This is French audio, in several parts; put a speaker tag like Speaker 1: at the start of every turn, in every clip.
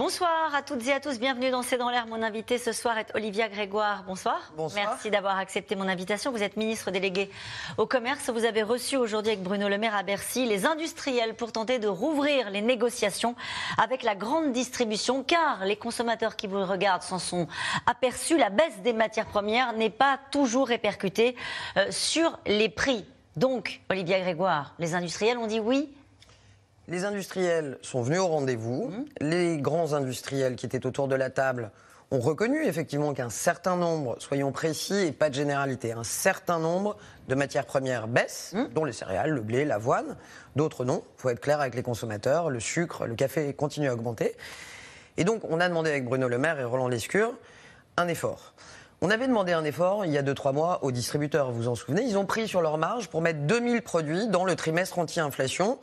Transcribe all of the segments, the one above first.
Speaker 1: Bonsoir à toutes et à tous, bienvenue dans C'est dans l'air. Mon invité ce soir est Olivia Grégoire. Bonsoir.
Speaker 2: Bonsoir.
Speaker 1: Merci d'avoir accepté mon invitation. Vous êtes ministre délégué au commerce. Vous avez reçu aujourd'hui avec Bruno Le Maire à Bercy les industriels pour tenter de rouvrir les négociations avec la grande distribution car les consommateurs qui vous regardent s'en sont aperçus. La baisse des matières premières n'est pas toujours répercutée euh, sur les prix. Donc, Olivia Grégoire, les industriels ont dit oui
Speaker 2: les industriels sont venus au rendez-vous.
Speaker 1: Mhm.
Speaker 2: Les grands industriels qui étaient autour de la table ont reconnu effectivement qu'un certain nombre, soyons précis et pas de généralité, un certain nombre de matières premières baissent,
Speaker 1: Mhm.
Speaker 2: dont les céréales, le blé, l'avoine. D'autres non. Il faut être clair avec les consommateurs. Le sucre, le café continuent à augmenter. Et donc, on a demandé avec Bruno Le Maire et Roland Lescure un effort. On avait demandé un effort il y a 2-3 mois aux distributeurs, vous vous en souvenez. Ils ont pris sur leur marge pour mettre 2000 produits dans le trimestre anti-inflation.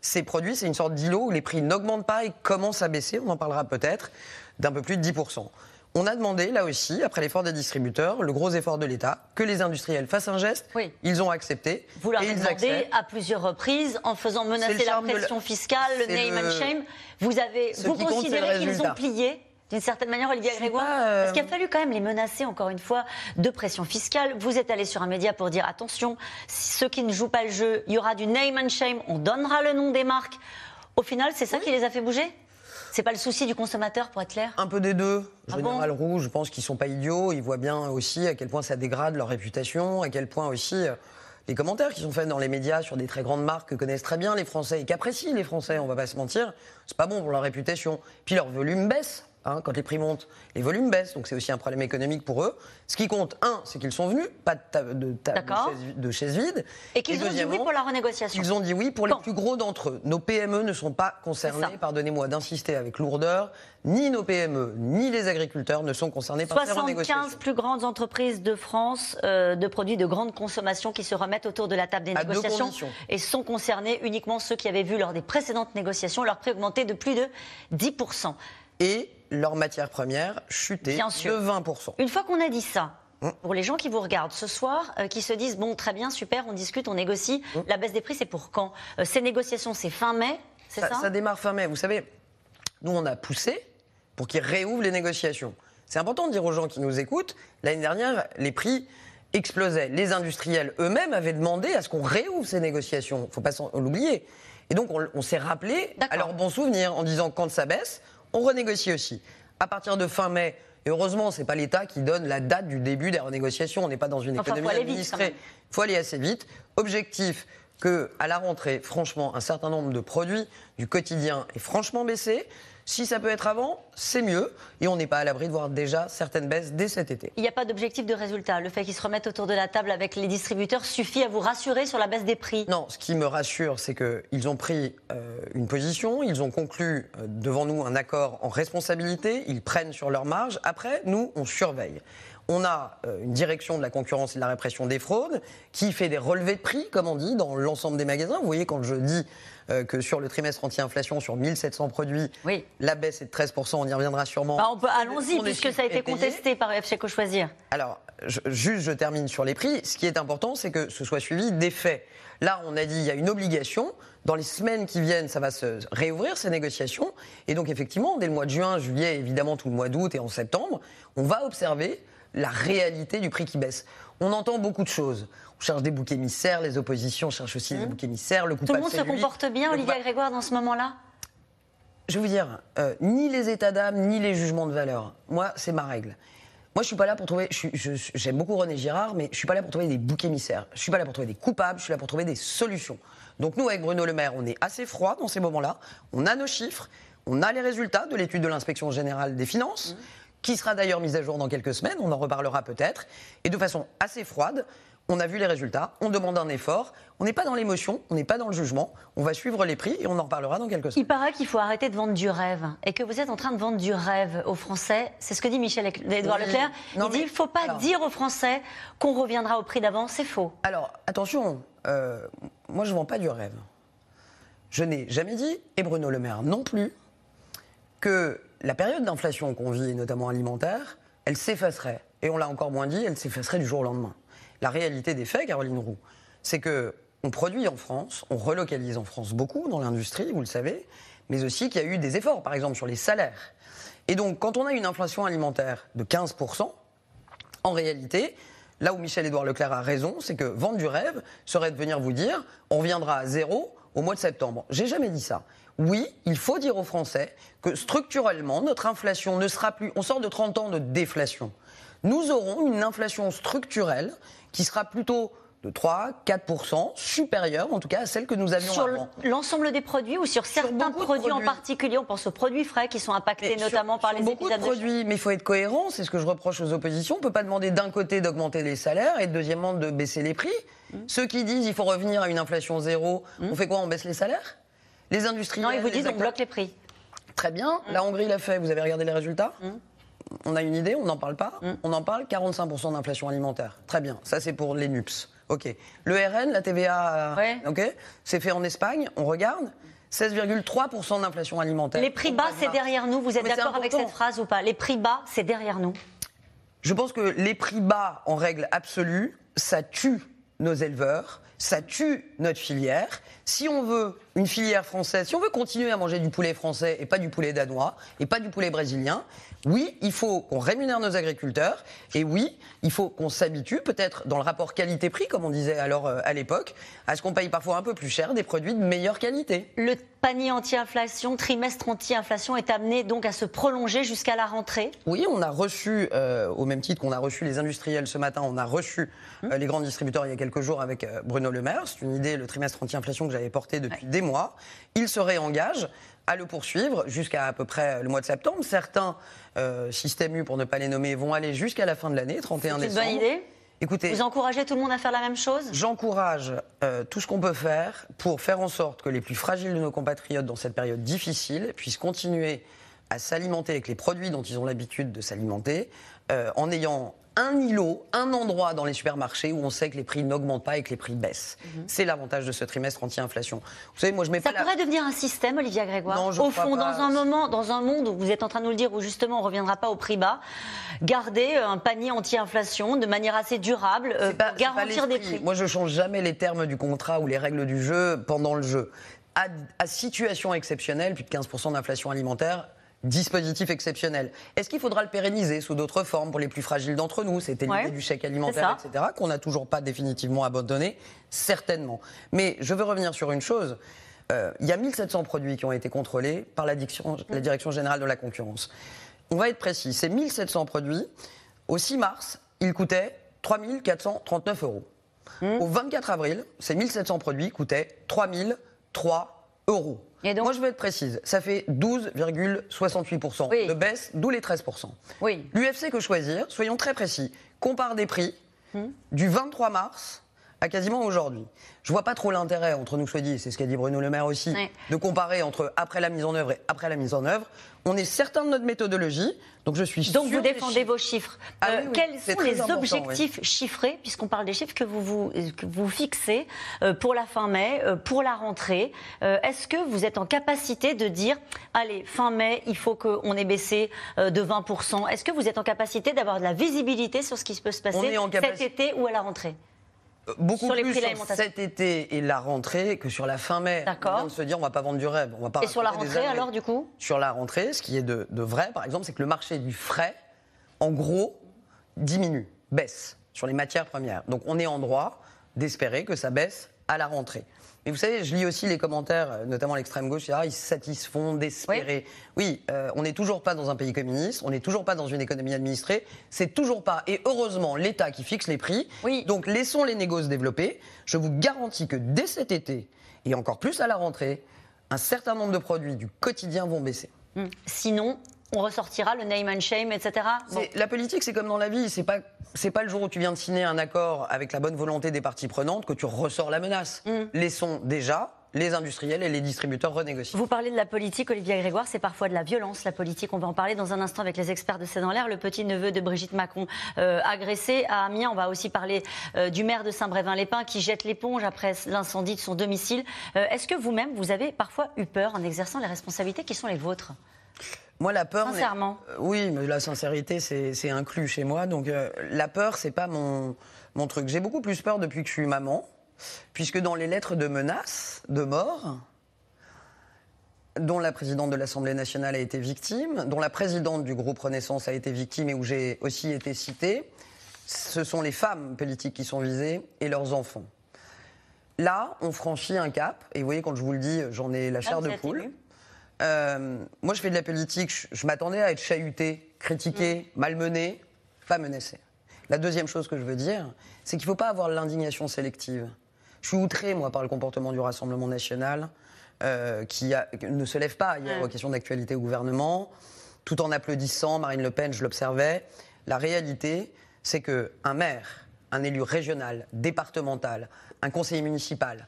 Speaker 2: Ces produits, c'est une sorte d'îlot où les prix n'augmentent pas et commencent à baisser, on en parlera peut-être, d'un peu plus de 10%. On a demandé, là aussi, après l'effort des distributeurs, le gros effort de l'État, que les industriels fassent un geste.
Speaker 1: Oui.
Speaker 2: Ils ont accepté.
Speaker 1: Vous leur avez demandé
Speaker 2: acceptent.
Speaker 1: à plusieurs reprises, en faisant menacer la
Speaker 2: de
Speaker 1: pression fiscale, le name
Speaker 2: le-
Speaker 1: and shame. Vous, avez,
Speaker 2: Ce
Speaker 1: vous considérez qu'ils ont plié d'une certaine manière,
Speaker 2: suis
Speaker 1: Grégoire
Speaker 2: pas, euh,
Speaker 1: Parce qu'il a fallu quand même les menacer, encore une fois, de pression fiscale? Vous êtes allé sur un média pour dire attention, ceux qui ne jouent pas le jeu, il y aura du name and shame, on donnera le nom des marques. Au final, c'est ça qui les a fait bouger? C'est pas le souci du consommateur, pour être clair?
Speaker 2: Un peu des deux.
Speaker 1: Ah
Speaker 2: Général Rouge, je pense qu'ils sont pas idiots. Ils voient bien aussi à quel point ça dégrade leur réputation, à quel point aussi euh, les commentaires qui sont faits dans les médias sur des très grandes marques que connaissent très bien les Français et qu'apprécient les Français, on va pas se mentir, c'est pas bon pour leur réputation. Puis leur volume baisse. Hein, quand les prix montent, les volumes baissent, donc c'est aussi un problème économique pour eux. Ce qui compte, un, c'est qu'ils sont venus, pas de, ta- de, ta- de
Speaker 1: D'accord.
Speaker 2: chaises, de chaises vides.
Speaker 1: Et qu'ils ont dit oui pour la renégociation.
Speaker 2: ils ont dit oui pour les plus gros d'entre eux. Nos PME ne sont pas concernés, pardonnez-moi d'insister avec lourdeur, ni nos PME, ni les agriculteurs ne sont concernés par ces
Speaker 1: 75
Speaker 2: renégociations.
Speaker 1: plus grandes entreprises de France euh, de produits de grande consommation qui se remettent autour de la table des
Speaker 2: À
Speaker 1: négociations et sont concernés uniquement ceux qui avaient vu lors des précédentes négociations leur prix augmenter de plus de 10%.
Speaker 2: Et leurs matières premières chutaient
Speaker 1: Bien sûr.
Speaker 2: de 20%.
Speaker 1: Une fois qu'on a dit ça,
Speaker 2: Hum.
Speaker 1: pour les gens qui vous regardent ce soir, euh, qui se disent bon très bien, super, on discute, on négocie,
Speaker 2: Hum.
Speaker 1: la baisse des prix c'est pour quand? Euh, Ces négociations c'est fin mai, c'est ça,
Speaker 2: Ça, ça démarre fin mai. Vous savez, nous, on a poussé pour qu'ils réouvrent les négociations. C'est important de dire aux gens qui nous écoutent, l'année dernière, les prix explosaient. Les industriels eux-mêmes avaient demandé à ce qu'on réouvre ces négociations. Il ne faut pas l'oublier. Et donc, on, on s'est rappelé à leur bon souvenir en disant quand ça baisse, on renégocie aussi. À partir de fin mai, et heureusement, ce n'est pas l'État qui donne la date du début des renégociations. On n'est pas dans une
Speaker 1: Enfin, faut
Speaker 2: économie
Speaker 1: quand
Speaker 2: administrée. Il faut aller assez vite. Objectif que à la rentrée, franchement, un certain nombre de produits du quotidien est franchement baissé. Si ça peut être avant, c'est mieux. Et on n'est pas à l'abri de voir déjà certaines baisses dès cet été.
Speaker 1: Il n'y a pas d'objectif de résultat. Le fait qu'ils se remettent autour de la table avec les distributeurs suffit à vous rassurer sur la baisse des prix.
Speaker 2: Non, ce qui me rassure, c'est qu'ils ont pris euh, une position, ils ont conclu euh, devant nous un accord en responsabilité, ils prennent sur leur marge. Après, nous, on surveille. On a euh, une direction de la concurrence et de la répression des fraudes qui fait des relevés de prix, comme on dit, dans l'ensemble des magasins. Vous voyez, quand je dis euh, que sur le trimestre anti-inflation, sur 1700 produits,
Speaker 1: Oui.
Speaker 2: la baisse est de 13%, on y reviendra sûrement.
Speaker 1: Bah, allons-y, puisque ça a été contesté par FC Co Choisir.
Speaker 2: Alors, je- juste, je termine sur les prix. Ce qui est important, c'est que ce soit suivi des faits. Là, on a dit il y a une obligation. Dans les semaines qui viennent, ça va se réouvrir ces négociations. Et donc, effectivement, dès le mois de juin, juillet, évidemment, tout le mois d'août et en septembre, on va observer la réalité du prix qui baisse. On entend beaucoup de choses. On cherche des boucs émissaires, les oppositions cherchent aussi des boucs émissaires. Le
Speaker 1: Tout le monde se
Speaker 2: lui.
Speaker 1: comporte bien, Olivia Grégoire, dans ce moment-là?
Speaker 2: Je vais vous dire, euh, ni les états d'âme, ni les jugements de valeur. Moi, c'est ma règle. Moi, je suis pas là pour trouver. J'aime beaucoup René Girard, mais je suis pas là pour trouver des boucs émissaires. Je suis pas là pour trouver des coupables. Je suis là pour trouver des solutions. Donc nous, avec Bruno Le Maire, on est assez froid dans ces moments-là. On a nos chiffres, on a les résultats de l'étude de l'inspection générale des finances, qui sera d'ailleurs mise à jour dans quelques semaines. On en reparlera peut-être. Et de façon assez froide, on a vu les résultats. On demande un effort. On n'est pas dans l'émotion, on n'est pas dans le jugement. On va suivre les prix et on en reparlera dans quelques semaines.
Speaker 1: Il paraît qu'il faut arrêter de vendre du rêve et que vous êtes en train de vendre du rêve aux Français. C'est ce que dit Michel Édouard
Speaker 2: Oui.
Speaker 1: Leclerc.
Speaker 2: Non,
Speaker 1: Il dit il ne faut pas
Speaker 2: alors-
Speaker 1: dire aux Français qu'on reviendra au prix d'avant. C'est faux.
Speaker 2: Alors, attention, euh, moi je vends pas du rêve. Je n'ai jamais dit, et Bruno Le Maire non plus, que la période d'inflation qu'on vit, notamment alimentaire, elle s'effacerait. Et on l'a encore moins dit, elle s'effacerait du jour au lendemain. La réalité des faits, Caroline Roux, c'est que on produit en France, on relocalise en France beaucoup dans l'industrie, vous le savez, mais aussi qu'il y a eu des efforts, par exemple sur les salaires. Et donc, quand on a une inflation alimentaire de 15%, en réalité, là où Michel-Édouard Leclerc a raison, c'est que vendre du rêve serait de venir vous dire on reviendra à zéro au mois de septembre. J'ai jamais dit ça. Oui, il faut dire aux Français que structurellement, notre inflation ne sera plus. On sort de 30 ans de déflation. Nous aurons une inflation structurelle qui sera plutôt de 3-4%, supérieure en tout cas à celle que nous avions
Speaker 1: sur
Speaker 2: avant.
Speaker 1: l'ensemble des produits ou sur certains produits, en particulier On pense aux produits frais qui sont impactés notamment par les
Speaker 2: beaucoup de produits, mais il faut être cohérent, c'est ce que je reproche aux oppositions. On ne peut pas demander d'un côté d'augmenter les salaires et deuxièmement de baisser les prix. Mmh. Ceux qui disent qu'il faut revenir à une inflation zéro, mmh. on fait quoi On baisse les salaires? Les industriels
Speaker 1: Non, ils vous disent on bloque les prix.
Speaker 2: Très bien, mmh. la Hongrie l'a fait, vous avez regardé les résultats on a une idée, on n'en parle pas. On en parle, 45% d'inflation alimentaire. Très bien, ça c'est pour les NUPS. Ok. Le RN, la TVA, ok, c'est fait en Espagne. On regarde. 16,3% d'inflation alimentaire.
Speaker 1: Les prix bas, c'est derrière nous. Vous êtes d'accord avec cette phrase ou pas? Les prix bas, c'est derrière nous.
Speaker 2: Je pense que les prix bas, en règle absolue, ça tue nos éleveurs, ça tue notre filière. Si on veut une filière française, si on veut continuer à manger du poulet français et pas du poulet danois et pas du poulet brésilien, oui, il faut qu'on rémunère nos agriculteurs et oui, il faut qu'on s'habitue, peut-être dans le rapport qualité-prix, comme on disait alors euh, à l'époque, à ce qu'on paye parfois un peu plus cher des produits de meilleure qualité.
Speaker 1: Le panier anti-inflation, trimestre anti-inflation est amené donc à se prolonger jusqu'à la rentrée
Speaker 2: Oui, on a reçu, euh, au même titre qu'on a reçu les industriels ce matin, on a reçu euh, les grands distributeurs il y a quelques jours avec Bruno Le Maire. C'est une idée, le trimestre anti-inflation que j'avais porté depuis des mois. Il se réengage à le poursuivre jusqu'à à peu près le mois de septembre. Certains euh, systèmes U, pour ne pas les nommer, vont aller jusqu'à la fin de l'année, 31 décembre.
Speaker 1: C'est une bonne idée
Speaker 2: Écoutez,
Speaker 1: vous encouragez tout le monde à faire la même chose?
Speaker 2: J'encourage euh, tout ce qu'on peut faire pour faire en sorte que les plus fragiles de nos compatriotes dans cette période difficile puissent continuer à s'alimenter avec les produits dont ils ont l'habitude de s'alimenter, euh, en ayant un îlot, un endroit dans les supermarchés où on sait que les prix n'augmentent pas et que les prix baissent. Mhm. C'est l'avantage de ce trimestre anti-inflation.
Speaker 1: Vous savez, moi je mets Ça pourrait devenir un système, Olivia Grégoire. Non, je Au fond, dans un moment, dans un monde où vous êtes en train de nous le dire, où justement on ne reviendra pas au prix bas, garder euh, un panier anti-inflation de manière assez durable, euh, pour garantir des prix.
Speaker 2: Moi je change jamais les termes du contrat ou les règles du jeu pendant le jeu. À, à situation exceptionnelle, plus de 15% d'inflation alimentaire, dispositif exceptionnel. Est-ce qu'il faudra le pérenniser sous d'autres formes pour les plus fragiles d'entre nous? C'était l'idée du chèque alimentaire, etc., qu'on n'a toujours pas définitivement abandonné, certainement. Mais je veux revenir sur une chose. Euh, il y a 1700 produits qui ont été contrôlés par la, la Direction générale de la concurrence. On va être précis, ces 1700 produits, au 6 mars, ils coûtaient 3439 euros. Hmm. Au 24 avril, ces 1700 produits coûtaient 3003 euros. Moi, je veux être précise. Ça fait 12,68% de baisse, d'où les 13%. Oui. L'UFC que choisir, soyons très précis, compare des prix hmm. du 23 mars à quasiment aujourd'hui. Je vois pas trop l'intérêt entre nous soit dit, c'est ce qu'a dit Bruno Le Maire aussi, de comparer entre après la mise en œuvre et après la mise en œuvre. On est certain de notre méthodologie, donc je suis
Speaker 1: Donc vous défendez vos chiffres. Ah euh, quels sont les objectifs chiffrés, puisqu'on parle des chiffres que vous, vous, que vous fixez euh, pour la fin mai, euh, pour la rentrée Est-ce que vous êtes en capacité de dire, allez, fin mai, il faut qu'on ait baissé de 20% Est-ce que vous êtes en capacité d'avoir de la visibilité sur ce qui peut se passer cet été ou à la rentrée?
Speaker 2: Beaucoup plus sur cet été et la rentrée que sur la fin mai. D'accord. On se dire on va pas vendre du rêve. On va pas
Speaker 1: et sur la rentrée alors du coup?
Speaker 2: Sur la rentrée, ce qui est de, de vrai par exemple, c'est que le marché du frais, en gros, diminue, baisse sur les matières premières. Donc on est en droit d'espérer que ça baisse à la rentrée. Mais vous savez, je lis aussi les commentaires, euh, notamment l'extrême gauche, ils se satisfont d'espérer. Oui, euh, on n'est toujours pas dans un pays communiste, on n'est toujours pas dans une économie administrée, c'est toujours pas, et heureusement, l'État qui fixe les prix. Oui. Donc laissons les négociations se développer. Je vous garantis que dès cet été, et encore plus à la rentrée, un certain nombre de produits du quotidien vont baisser.
Speaker 1: Hum. Sinon, on ressortira le name and shame, etc.
Speaker 2: La politique, c'est comme dans la vie. C'est pas, c'est pas le jour où tu viens de signer un accord avec la bonne volonté des parties prenantes que tu ressors la menace. Mm. Laissons déjà les industriels et les distributeurs renégocier.
Speaker 1: Vous parlez de la politique, Olivier Grégoire, c'est parfois de la violence, la politique. On va en parler dans un instant avec les experts de C'est dans l'air. Le petit-neveu de Brigitte Macron euh, agressé à Amiens. On va aussi parler euh, du maire de Saint-Brévin-les-Pins qui jette l'éponge après l'incendie de son domicile. Euh, est-ce que vous-même, vous avez parfois eu peur en exerçant les responsabilités qui sont les vôtres?
Speaker 2: Moi, la peur.
Speaker 1: Sincèrement.
Speaker 2: Euh, oui, mais la sincérité, c'est inclus chez moi. Donc, euh, la peur, c'est pas mon, mon truc. J'ai beaucoup plus peur depuis que je suis maman, puisque dans les lettres de menaces, de mort, dont la présidente de l'Assemblée nationale a été victime, dont la présidente du groupe Renaissance a été victime et où j'ai aussi été citée, ce sont les femmes politiques qui sont visées et leurs enfants. Là, on franchit un cap, et vous voyez, quand je vous le dis, j'en ai la chair de poule. Euh, moi, je fais de la politique, je, je m'attendais à être chahuté, critiqué, malmené, pas menacé. La deuxième chose que je veux dire, c'est qu'il ne faut pas avoir l'indignation sélective. Je suis outré, moi, par le comportement du Rassemblement national, euh, qui a- ne se lève pas hier
Speaker 1: Ouais.
Speaker 2: aux questions d'actualité au gouvernement, tout en applaudissant Marine Le Pen, je l'observais. La réalité, c'est qu'un maire, un élu régional, départemental, un conseiller municipal,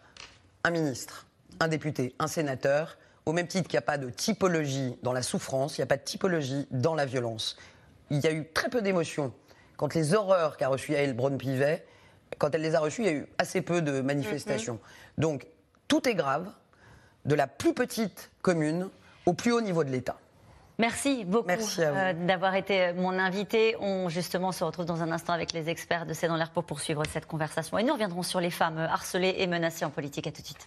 Speaker 2: un ministre, un député, un sénateur, au même titre qu'il n'y a pas de typologie dans la souffrance, il n'y a pas de typologie dans la violence. Il y a eu très peu d'émotions. Quand les horreurs qu'a reçues Yael Braun-Pivet, quand elle les a reçues, il y a eu assez peu de manifestations. Donc, tout est grave, de la plus petite commune au plus haut niveau de l'État.
Speaker 1: Merci beaucoup euh, d'avoir été mon invité. On justement se retrouve dans un instant avec les experts de C'est dans l'air pour poursuivre cette conversation. Et nous reviendrons sur les femmes harcelées et menacées en politique. À tout de suite.